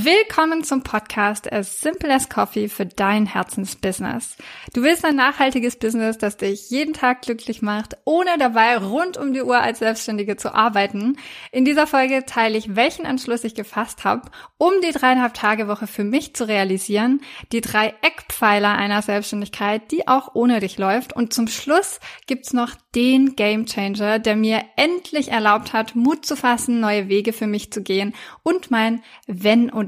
Willkommen zum Podcast As Simple as Coffee für dein Herzensbusiness. Du willst ein nachhaltiges Business, das dich jeden Tag glücklich macht, ohne dabei rund um die Uhr als Selbstständige zu arbeiten. In dieser Folge teile ich, welchen Entschluss ich gefasst habe, um die dreieinhalb Tage Woche für mich zu realisieren, die drei Eckpfeiler einer Selbstständigkeit, die auch ohne dich läuft. Und zum Schluss gibt's noch den Game Changer, der mir endlich erlaubt hat, Mut zu fassen, neue Wege für mich zu gehen und mein Wenn und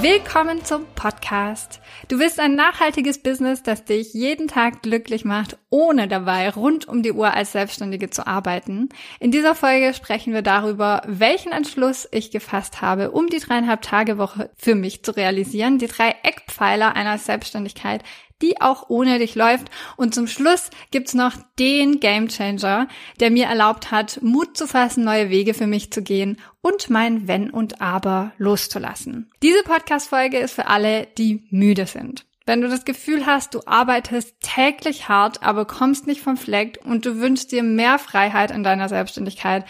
Willkommen zum Podcast. Du willst ein nachhaltiges Business, das dich jeden Tag glücklich macht, ohne dabei rund um die Uhr als Selbstständige zu arbeiten. In dieser Folge sprechen wir darüber, welchen Entschluss ich gefasst habe, um die dreieinhalb Tage Woche für mich zu realisieren, die drei Eckpfeiler einer Selbstständigkeit, die auch ohne dich läuft. Und zum Schluss gibt's noch den Gamechanger, der mir erlaubt hat, Mut zu fassen, neue Wege für mich zu gehen und mein Wenn und Aber loszulassen. Diese Podcast-Folge ist für alle, die müde sind. Wenn du das Gefühl hast, du arbeitest täglich hart, aber kommst nicht vom Fleck und du wünschst dir mehr Freiheit in deiner Selbstständigkeit,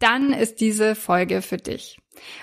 dann ist diese Folge für dich.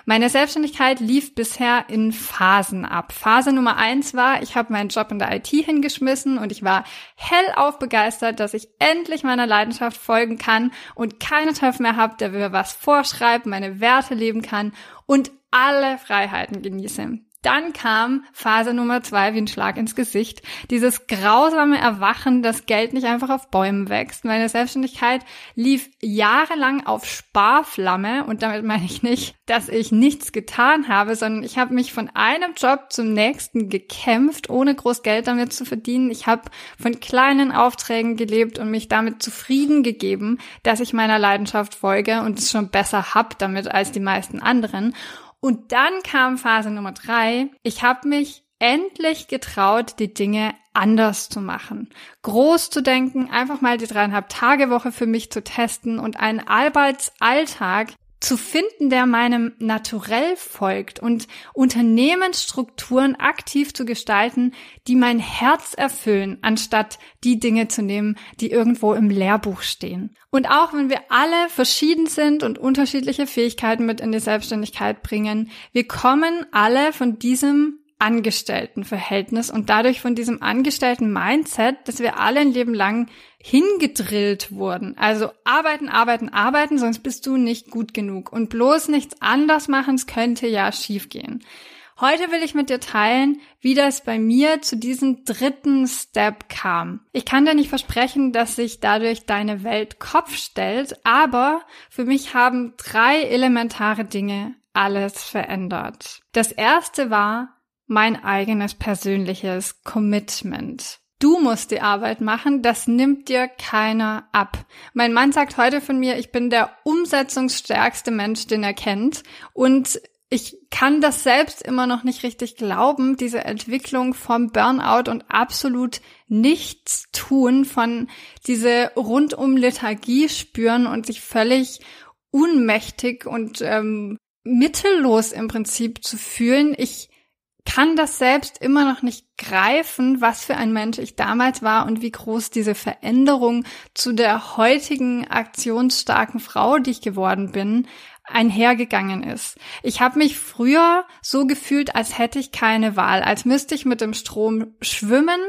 Meine Selbstständigkeit lief bisher in Phasen ab. Phase Nummer eins war, ich habe meinen Job in der IT hingeschmissen und ich war hellauf begeistert, dass ich endlich meiner Leidenschaft folgen kann und keine Teufel mehr habe, der mir was vorschreibt, meine Werte leben kann und alle Freiheiten genieße. Dann kam Phase Nummer zwei wie ein Schlag ins Gesicht. Dieses grausame Erwachen, dass Geld nicht einfach auf Bäumen wächst. Meine Selbstständigkeit lief jahrelang auf Sparflamme und damit meine ich nicht, dass ich nichts getan habe, sondern ich habe mich von einem Job zum nächsten gekämpft, ohne groß Geld damit zu verdienen. Ich habe von kleinen Aufträgen gelebt und mich damit zufrieden gegeben, dass ich meiner Leidenschaft folge und es schon besser hab damit als die meisten anderen. Und dann kam Phase Nummer drei. Ich habe mich endlich getraut, die Dinge anders zu machen. Groß zu denken, einfach mal die dreieinhalb Tage Woche für mich zu testen und einen Arbeitsalltag zu finden, der meinem Naturell folgt und Unternehmensstrukturen aktiv zu gestalten, die mein Herz erfüllen, anstatt die Dinge zu nehmen, die irgendwo im Lehrbuch stehen. Und auch wenn wir alle verschieden sind und unterschiedliche Fähigkeiten mit in die Selbstständigkeit bringen, wir kommen alle von diesem Angestelltenverhältnis und dadurch von diesem angestellten Mindset, dass wir alle ein Leben lang hingedrillt wurden. Also arbeiten, arbeiten, arbeiten, sonst bist du nicht gut genug. Und bloß nichts anders machen, es könnte ja schiefgehen. Heute will ich mit dir teilen, wie das bei mir zu diesem dritten Step kam. Ich kann dir nicht versprechen, dass sich dadurch deine Welt Kopf stellt, aber für mich haben drei elementare Dinge alles verändert. Das erste war, mein eigenes persönliches Commitment. Du musst die Arbeit machen, das nimmt dir keiner ab. Mein Mann sagt heute von mir, ich bin der umsetzungsstärkste Mensch, den er kennt. Und ich kann das selbst immer noch nicht richtig glauben, diese Entwicklung vom Burnout und absolut nichts tun, von diese rundum Lethargie spüren und sich völlig unmächtig und ähm, mittellos im Prinzip zu fühlen. Ich kann das selbst immer noch nicht greifen, was für ein Mensch ich damals war und wie groß diese Veränderung zu der heutigen aktionsstarken Frau, die ich geworden bin, einhergegangen ist. Ich habe mich früher so gefühlt, als hätte ich keine Wahl, als müsste ich mit dem Strom schwimmen,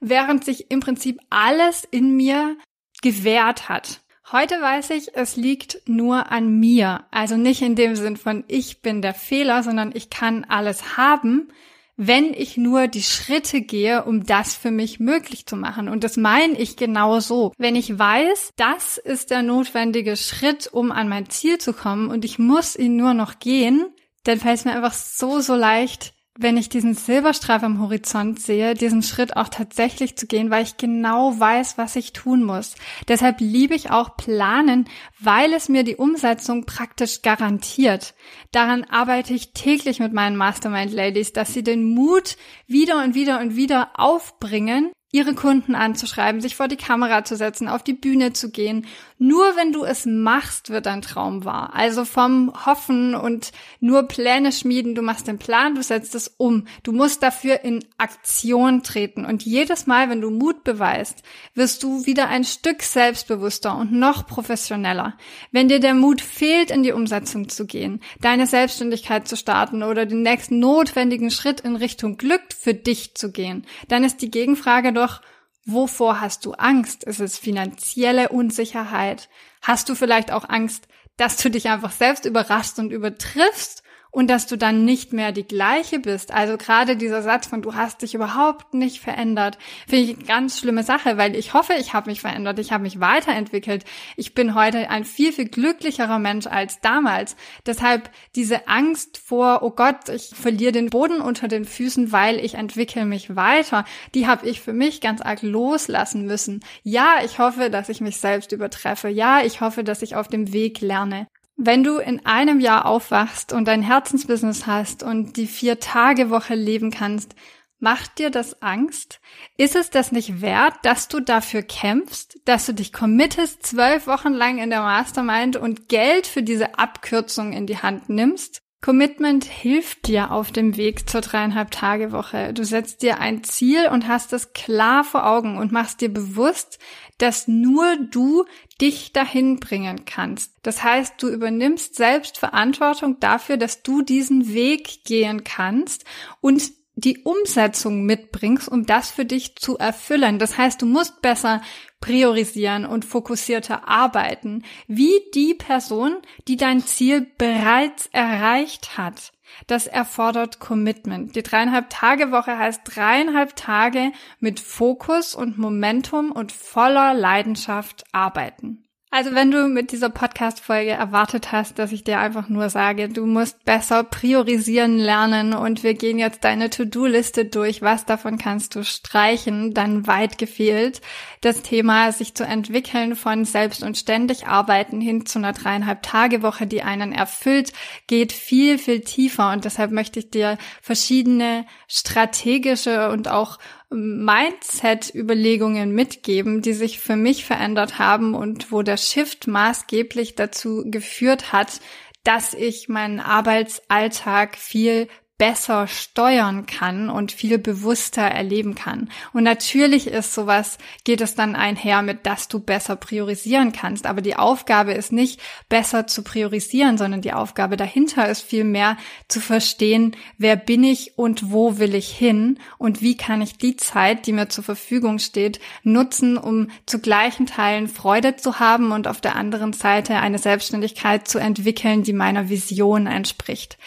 während sich im Prinzip alles in mir gewehrt hat. Heute weiß ich, es liegt nur an mir. Also nicht in dem Sinn von ich bin der Fehler, sondern ich kann alles haben, wenn ich nur die Schritte gehe, um das für mich möglich zu machen. Und das meine ich genau so. Wenn ich weiß, das ist der notwendige Schritt, um an mein Ziel zu kommen und ich muss ihn nur noch gehen, dann fällt es mir einfach so, so leicht, wenn ich diesen Silberstreif am Horizont sehe, diesen Schritt auch tatsächlich zu gehen, weil ich genau weiß, was ich tun muss. Deshalb liebe ich auch Planen, weil es mir die Umsetzung praktisch garantiert. Daran arbeite ich täglich mit meinen Mastermind Ladies, dass sie den Mut wieder und wieder und wieder aufbringen, ihre Kunden anzuschreiben, sich vor die Kamera zu setzen, auf die Bühne zu gehen. Nur wenn du es machst, wird dein Traum wahr. Also vom Hoffen und nur Pläne schmieden. Du machst den Plan, du setzt es um. Du musst dafür in Aktion treten. Und jedes Mal, wenn du Mut beweist, wirst du wieder ein Stück selbstbewusster und noch professioneller. Wenn dir der Mut fehlt, in die Umsetzung zu gehen, deine Selbstständigkeit zu starten oder den nächsten notwendigen Schritt in Richtung Glück für dich zu gehen, dann ist die Gegenfrage doch, wovor hast du Angst? Ist es finanzielle Unsicherheit? Hast du vielleicht auch Angst, dass du dich einfach selbst überraschst und übertriffst und dass du dann nicht mehr die gleiche bist. Also gerade dieser Satz von du hast dich überhaupt nicht verändert, finde ich eine ganz schlimme Sache, weil ich hoffe, ich habe mich verändert, ich habe mich weiterentwickelt. Ich bin heute ein viel, viel glücklicherer Mensch als damals. Deshalb diese Angst vor, oh Gott, ich verliere den Boden unter den Füßen, weil ich entwickle mich weiter, die habe ich für mich ganz arg loslassen müssen. Ja, ich hoffe, dass ich mich selbst übertreffe. Ja, ich hoffe, dass ich auf dem Weg lerne. Wenn du in einem Jahr aufwachst und dein Herzensbusiness hast und die Vier-Tage-Woche leben kannst, macht dir das Angst? Ist es das nicht wert, dass du dafür kämpfst, dass du dich committest, zwölf Wochen lang in der Mastermind und Geld für diese Abkürzung in die Hand nimmst? Commitment hilft dir auf dem Weg zur dreieinhalb Tage Woche. Du setzt dir ein Ziel und hast es klar vor Augen und machst dir bewusst, dass nur du dich dahin bringen kannst. Das heißt, du übernimmst selbst Verantwortung dafür, dass du diesen Weg gehen kannst und die Umsetzung mitbringst, um das für dich zu erfüllen. Das heißt, du musst besser priorisieren und fokussierter arbeiten, wie die Person, die dein Ziel bereits erreicht hat. Das erfordert Commitment. Die dreieinhalb Tage Woche heißt dreieinhalb Tage mit Fokus und Momentum und voller Leidenschaft arbeiten. Also wenn du mit dieser Podcast-Folge erwartet hast, dass ich dir einfach nur sage, du musst besser priorisieren lernen und wir gehen jetzt deine To-Do-Liste durch, was davon kannst du streichen, dann weit gefehlt. Das Thema, sich zu entwickeln von selbst und ständig arbeiten hin zu einer dreieinhalb Tage Woche, die einen erfüllt, geht viel, viel tiefer und deshalb möchte ich dir verschiedene strategische und auch Mindset-Überlegungen mitgeben, die sich für mich verändert haben und wo der Shift maßgeblich dazu geführt hat, dass ich meinen Arbeitsalltag viel besser steuern kann und viel bewusster erleben kann. Und natürlich ist sowas, geht es dann einher mit, dass du besser priorisieren kannst. Aber die Aufgabe ist nicht besser zu priorisieren, sondern die Aufgabe dahinter ist vielmehr zu verstehen, wer bin ich und wo will ich hin und wie kann ich die Zeit, die mir zur Verfügung steht, nutzen, um zu gleichen Teilen Freude zu haben und auf der anderen Seite eine Selbstständigkeit zu entwickeln, die meiner Vision entspricht.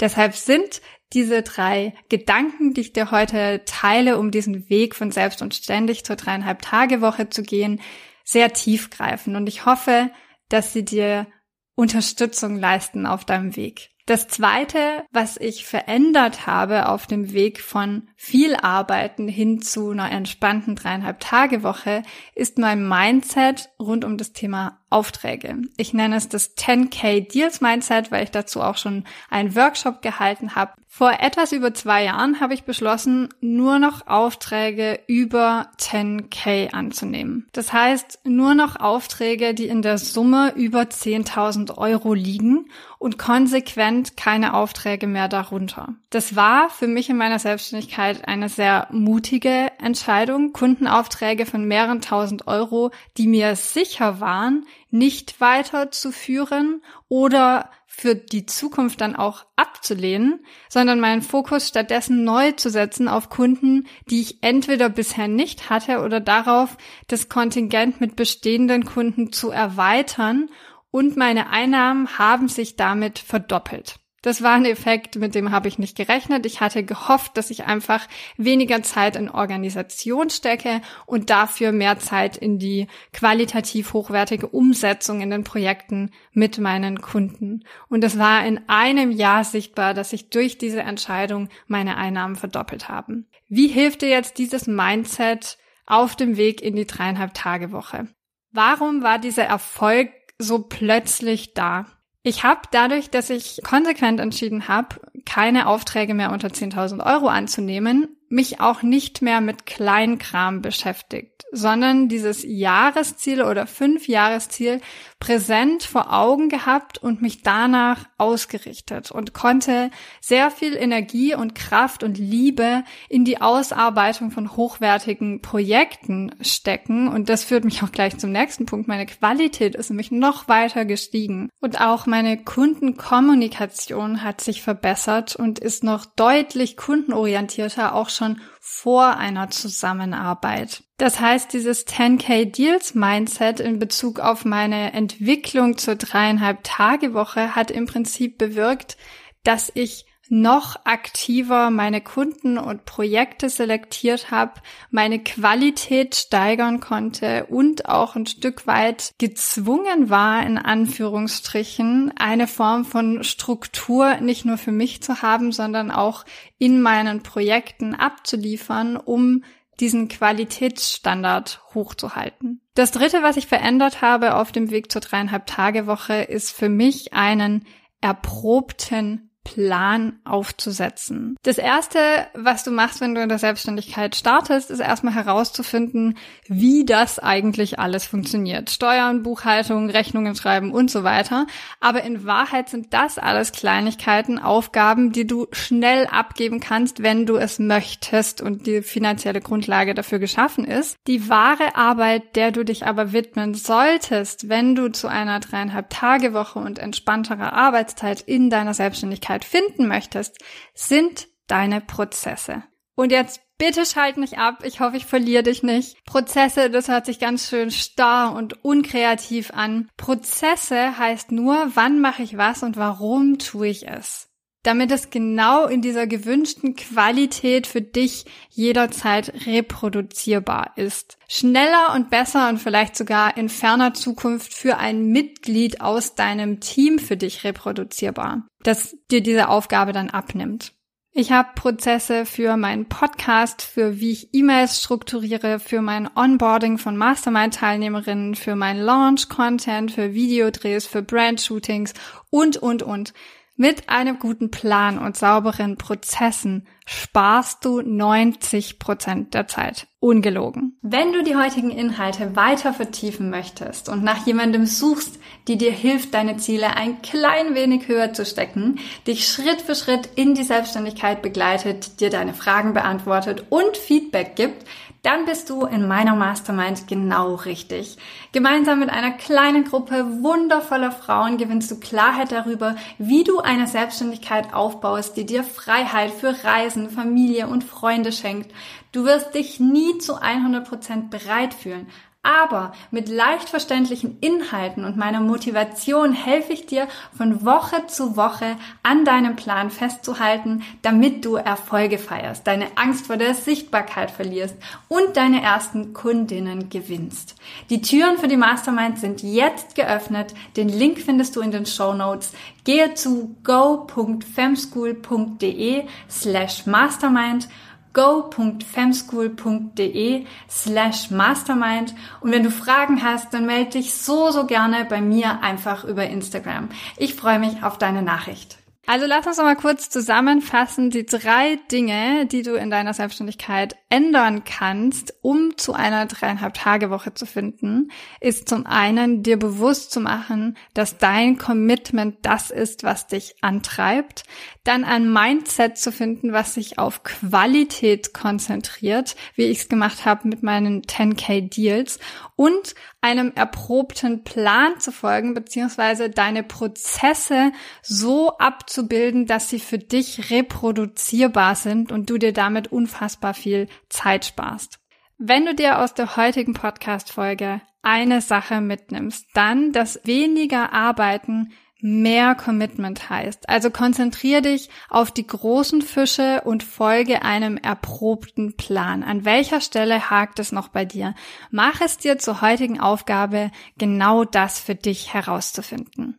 Deshalb sind diese drei Gedanken, die ich dir heute teile, um diesen Weg von selbst und ständig zur dreieinhalb Tage Woche zu gehen, sehr tiefgreifend. Und ich hoffe, dass sie dir Unterstützung leisten auf deinem Weg. Das zweite, was ich verändert habe auf dem Weg von viel Arbeiten hin zu einer entspannten dreieinhalb Tage Woche, ist mein Mindset rund um das Thema Aufträge. Ich nenne es das 10K Deals Mindset, weil ich dazu auch schon einen Workshop gehalten habe. Vor etwas über zwei Jahren habe ich beschlossen, nur noch Aufträge über 10K anzunehmen. Das heißt, nur noch Aufträge, die in der Summe über 10.000 Euro liegen und konsequent keine Aufträge mehr darunter. Das war für mich in meiner Selbstständigkeit eine sehr mutige Entscheidung, Kundenaufträge von mehreren tausend Euro, die mir sicher waren, nicht weiterzuführen oder für die Zukunft dann auch abzulehnen, sondern meinen Fokus stattdessen neu zu setzen auf Kunden, die ich entweder bisher nicht hatte oder darauf, das Kontingent mit bestehenden Kunden zu erweitern und meine Einnahmen haben sich damit verdoppelt. Das war ein Effekt, mit dem habe ich nicht gerechnet. Ich hatte gehofft, dass ich einfach weniger Zeit in Organisation stecke und dafür mehr Zeit in die qualitativ hochwertige Umsetzung in den Projekten mit meinen Kunden. Und es war in einem Jahr sichtbar, dass sich durch diese Entscheidung meine Einnahmen verdoppelt haben. Wie hilft dir jetzt dieses Mindset auf dem Weg in die dreieinhalb Tage Woche? Warum war dieser Erfolg so plötzlich da? Ich habe dadurch, dass ich konsequent entschieden habe, keine Aufträge mehr unter 10.000 Euro anzunehmen, mich auch nicht mehr mit Kleinkram beschäftigt, sondern dieses Jahresziel oder Fünfjahresziel präsent vor Augen gehabt und mich danach ausgerichtet und konnte sehr viel Energie und Kraft und Liebe in die Ausarbeitung von hochwertigen Projekten stecken. Und das führt mich auch gleich zum nächsten Punkt. Meine Qualität ist nämlich noch weiter gestiegen. Und auch meine Kundenkommunikation hat sich verbessert und ist noch deutlich kundenorientierter, auch schon vor einer Zusammenarbeit. Das heißt, dieses 10k Deals Mindset in Bezug auf meine Entwicklung zur dreieinhalb Tage Woche hat im Prinzip bewirkt, dass ich noch aktiver meine Kunden und Projekte selektiert habe, meine Qualität steigern konnte und auch ein Stück weit gezwungen war, in Anführungsstrichen, eine Form von Struktur nicht nur für mich zu haben, sondern auch in meinen Projekten abzuliefern, um diesen Qualitätsstandard hochzuhalten. Das dritte, was ich verändert habe auf dem Weg zur dreieinhalb Tage Woche, ist für mich einen erprobten Plan aufzusetzen. Das erste, was du machst, wenn du in der Selbstständigkeit startest, ist erstmal herauszufinden, wie das eigentlich alles funktioniert. Steuern, Buchhaltung, Rechnungen schreiben und so weiter. Aber in Wahrheit sind das alles Kleinigkeiten, Aufgaben, die du schnell abgeben kannst, wenn du es möchtest und die finanzielle Grundlage dafür geschaffen ist. Die wahre Arbeit, der du dich aber widmen solltest, wenn du zu einer dreieinhalb Tage Woche und entspannterer Arbeitszeit in deiner Selbstständigkeit Persönlichkeit finden möchtest, sind deine Prozesse. Und jetzt bitte schalt nicht ab. Ich hoffe, ich verliere dich nicht. Prozesse, das hört sich ganz schön starr und unkreativ an. Prozesse heißt nur, wann mache ich was und warum tue ich es damit es genau in dieser gewünschten Qualität für dich jederzeit reproduzierbar ist. Schneller und besser und vielleicht sogar in ferner Zukunft für ein Mitglied aus deinem Team für dich reproduzierbar, das dir diese Aufgabe dann abnimmt. Ich habe Prozesse für meinen Podcast, für wie ich E-Mails strukturiere, für mein Onboarding von Mastermind-Teilnehmerinnen, für mein Launch-Content, für Videodrehs, für Brand-Shootings und, und, und. Mit einem guten Plan und sauberen Prozessen sparst du 90 Prozent der Zeit. Ungelogen. Wenn du die heutigen Inhalte weiter vertiefen möchtest und nach jemandem suchst, die dir hilft, deine Ziele ein klein wenig höher zu stecken, dich Schritt für Schritt in die Selbstständigkeit begleitet, dir deine Fragen beantwortet und Feedback gibt, dann bist du in meiner Mastermind genau richtig. Gemeinsam mit einer kleinen Gruppe wundervoller Frauen gewinnst du Klarheit darüber, wie du eine Selbstständigkeit aufbaust, die dir Freiheit für Reisen, Familie und Freunde schenkt. Du wirst dich nie zu 100 Prozent bereit fühlen, aber mit leicht verständlichen Inhalten und meiner Motivation helfe ich dir von Woche zu Woche an deinem Plan festzuhalten, damit du Erfolge feierst, deine Angst vor der Sichtbarkeit verlierst und deine ersten Kundinnen gewinnst. Die Türen für die Mastermind sind jetzt geöffnet. Den Link findest du in den Show Notes. Gehe zu go.femschool.de slash mastermind go.femschool.de slash mastermind und wenn du Fragen hast, dann melde dich so, so gerne bei mir einfach über Instagram. Ich freue mich auf deine Nachricht. Also lass uns noch mal kurz zusammenfassen, die drei Dinge, die du in deiner Selbstständigkeit ändern kannst, um zu einer dreieinhalb Tage Woche zu finden, ist zum einen dir bewusst zu machen, dass dein Commitment das ist, was dich antreibt, dann ein Mindset zu finden, was sich auf Qualität konzentriert, wie ich es gemacht habe mit meinen 10k Deals und einem erprobten Plan zu folgen, beziehungsweise deine Prozesse so abzubilden, dass sie für dich reproduzierbar sind und du dir damit unfassbar viel Zeit sparst. Wenn du dir aus der heutigen Podcast-Folge eine Sache mitnimmst, dann, dass weniger Arbeiten mehr Commitment heißt. Also konzentriere dich auf die großen Fische und folge einem erprobten Plan. An welcher Stelle hakt es noch bei dir? Mach es dir zur heutigen Aufgabe, genau das für dich herauszufinden.